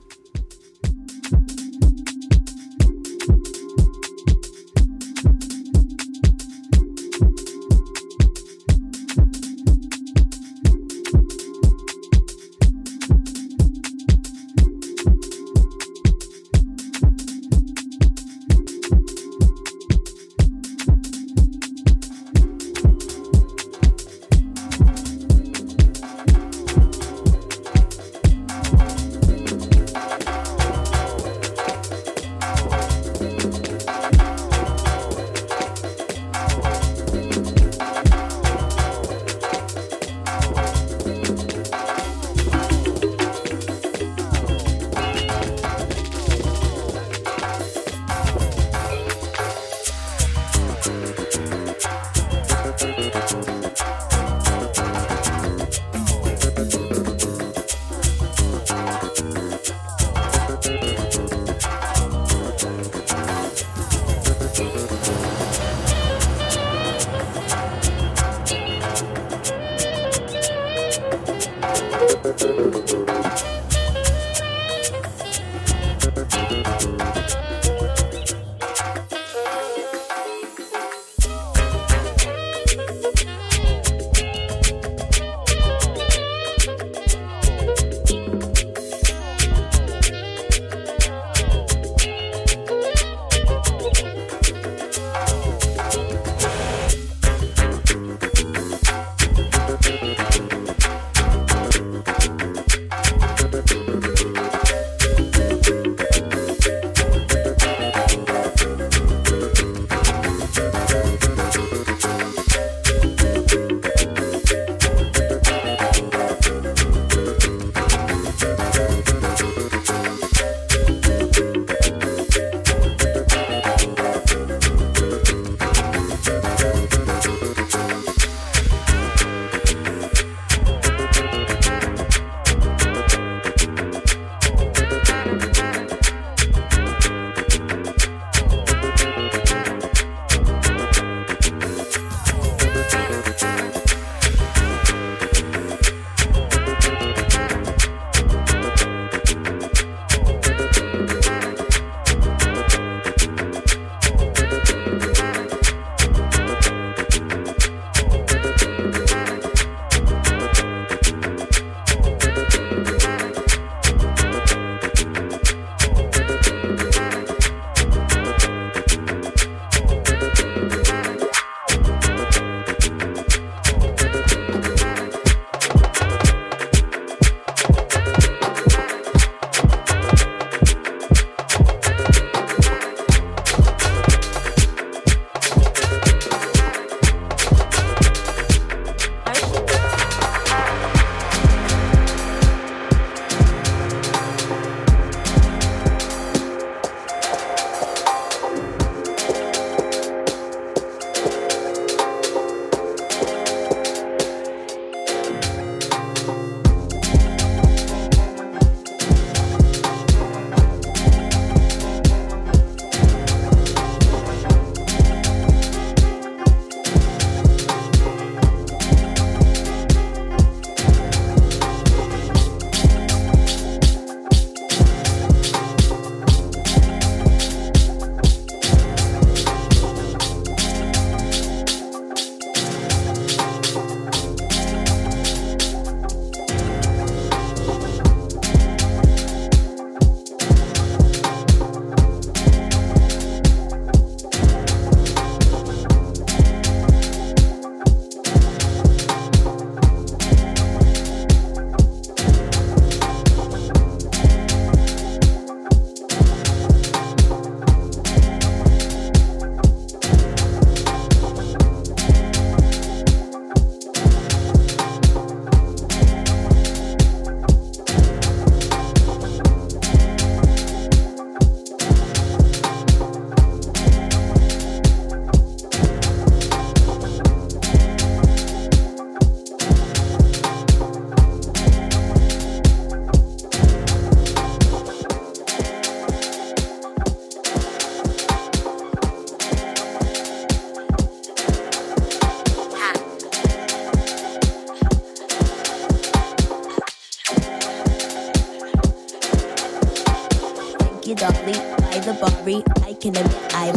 I can admit I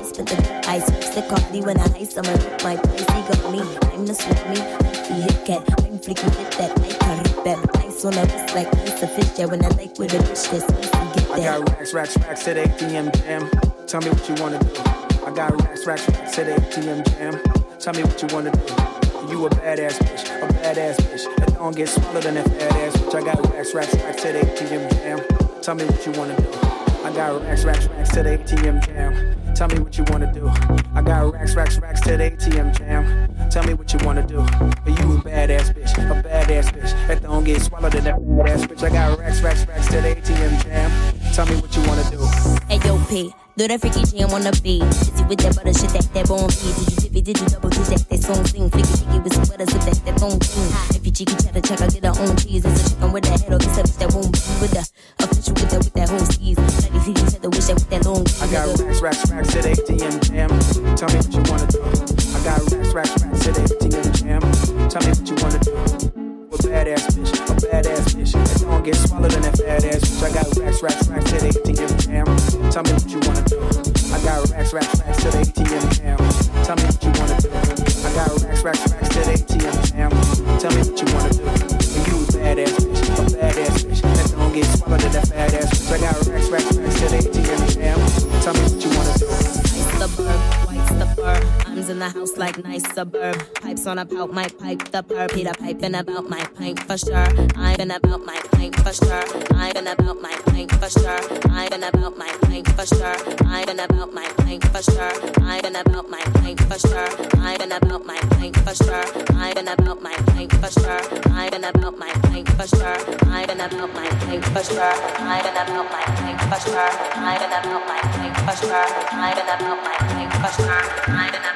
ice, but the ice the cardi when I ice. I'm my pussy got me. I'm the sweet me. I'm hit cat. I'm freaking fit that I carry that ice on a wrist like ice a fish. Yeah, when I like with a bitch easy get I got racks, racks, racks the ATM jam. Tell me what you wanna do. I got racks, racks, racks the ATM jam. Tell me what you wanna do. You a badass bitch, a badass bitch. That don't get smaller than that fat ass bitch. I got racks, racks, racks the ATM jam. Tell me what you wanna do. I got racks, racks, racks to the ATM jam. Tell me what you wanna do. I got racks, racks, racks to the ATM jam. Tell me what you wanna do. You a badass bitch, a badass bitch. That don't get swallowed in that badass bitch. I got racks, racks, racks to the ATM jam. Tell me what you wanna do. Hey yo, P, do that freaky jam on the beat. Busy with that butter shit, that that bone beat. Did you it, did you double, did that, that song sing. Flicky, flicky with some butter, so that that bone king. If you cheeky cheddar, check, I get her own cheese. It's a chicken with that head, or it's a racks, racks at ATM On a pout, my pipe the purr. Peter piping about my pint for sure. I've been about my pint for sure. I've been about my pint for sure. I've been about my pint for sure. I've been about my pint for sure. I've been about my pint for sure. I've been about my pint for sure. I've been about my pint for sure. I've been about my pint for sure. I've been about my pint for sure. I've been about my pint for sure. I've been about my pint for sure. I've been about my pint for sure. I've been about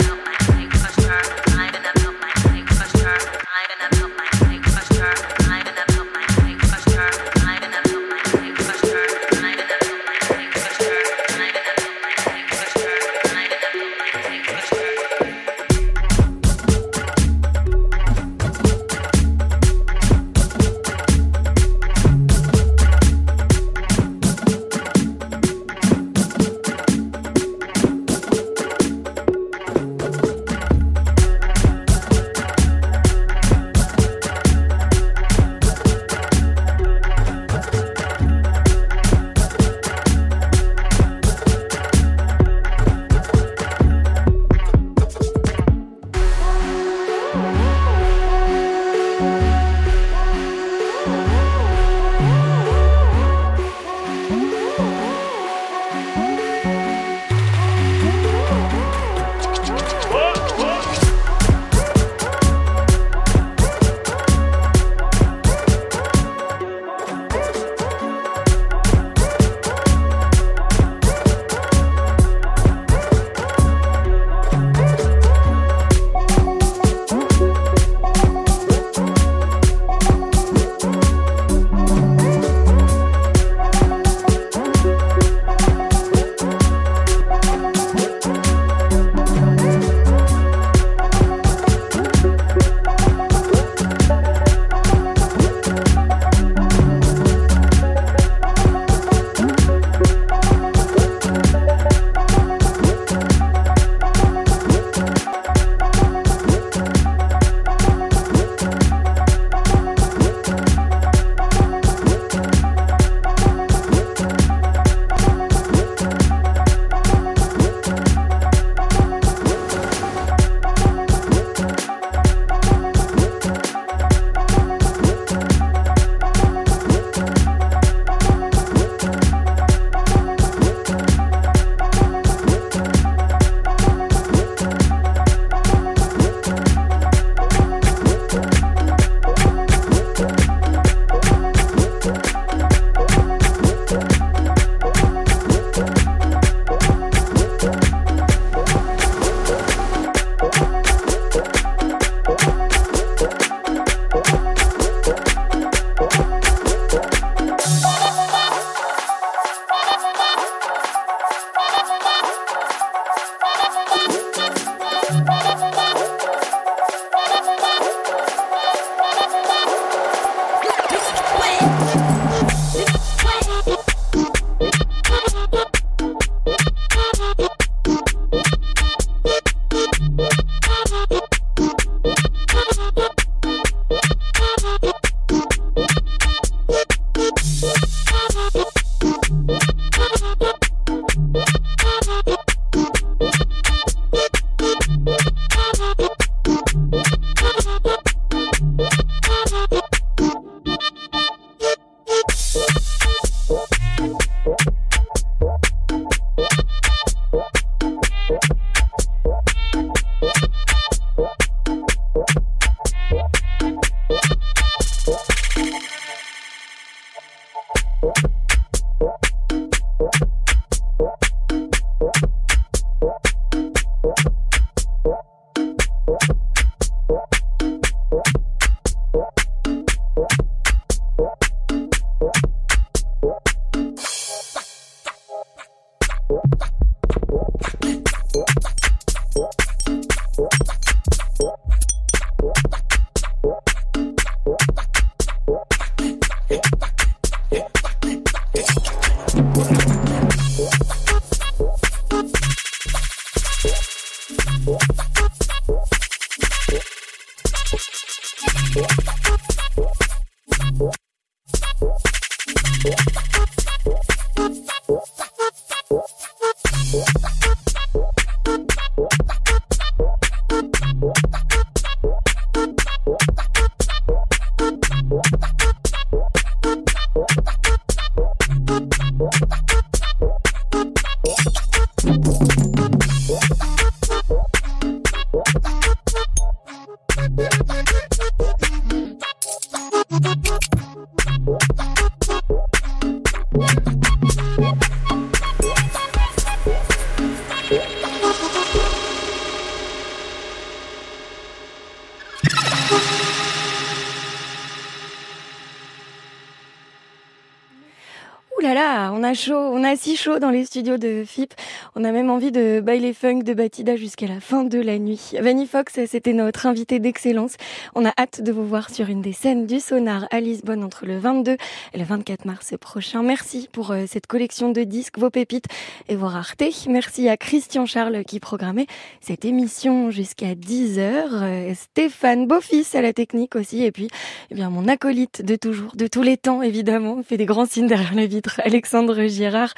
a si chaud dans les studios de FIP. On a même envie de bailer funk de Batida jusqu'à la fin de la nuit. Vanny Fox, c'était notre invité d'excellence. On a hâte de vous voir sur une des scènes du Sonar à Lisbonne entre le 22 et le 24 mars prochain. Merci pour euh, cette collection de disques, vos pépites et vos raretés. Merci à Christian Charles qui programmait cette émission jusqu'à 10 heures. Euh, Stéphane Beaufils à la technique aussi. Et puis, eh bien, mon acolyte de toujours, de tous les temps, évidemment, fait des grands signes derrière la vitre. Alexandre Girard.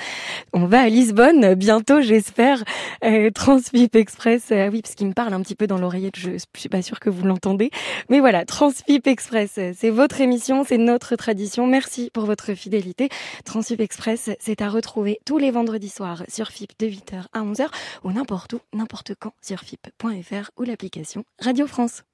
On va à Lisbonne bientôt, j'espère. Euh, Express. Euh, oui, parce qu'il me parle un petit peu dans l'oreillette. Je, je suis pas sûre que vous l'entendez. Mais voilà, Transvip Express. C'est votre émission, c'est notre tradition. Merci pour votre fidélité. Transvip Express, c'est à retrouver tous les vendredis soirs sur FIP de 8h à 11h ou n'importe où, n'importe quand sur FIP.fr ou l'application Radio France.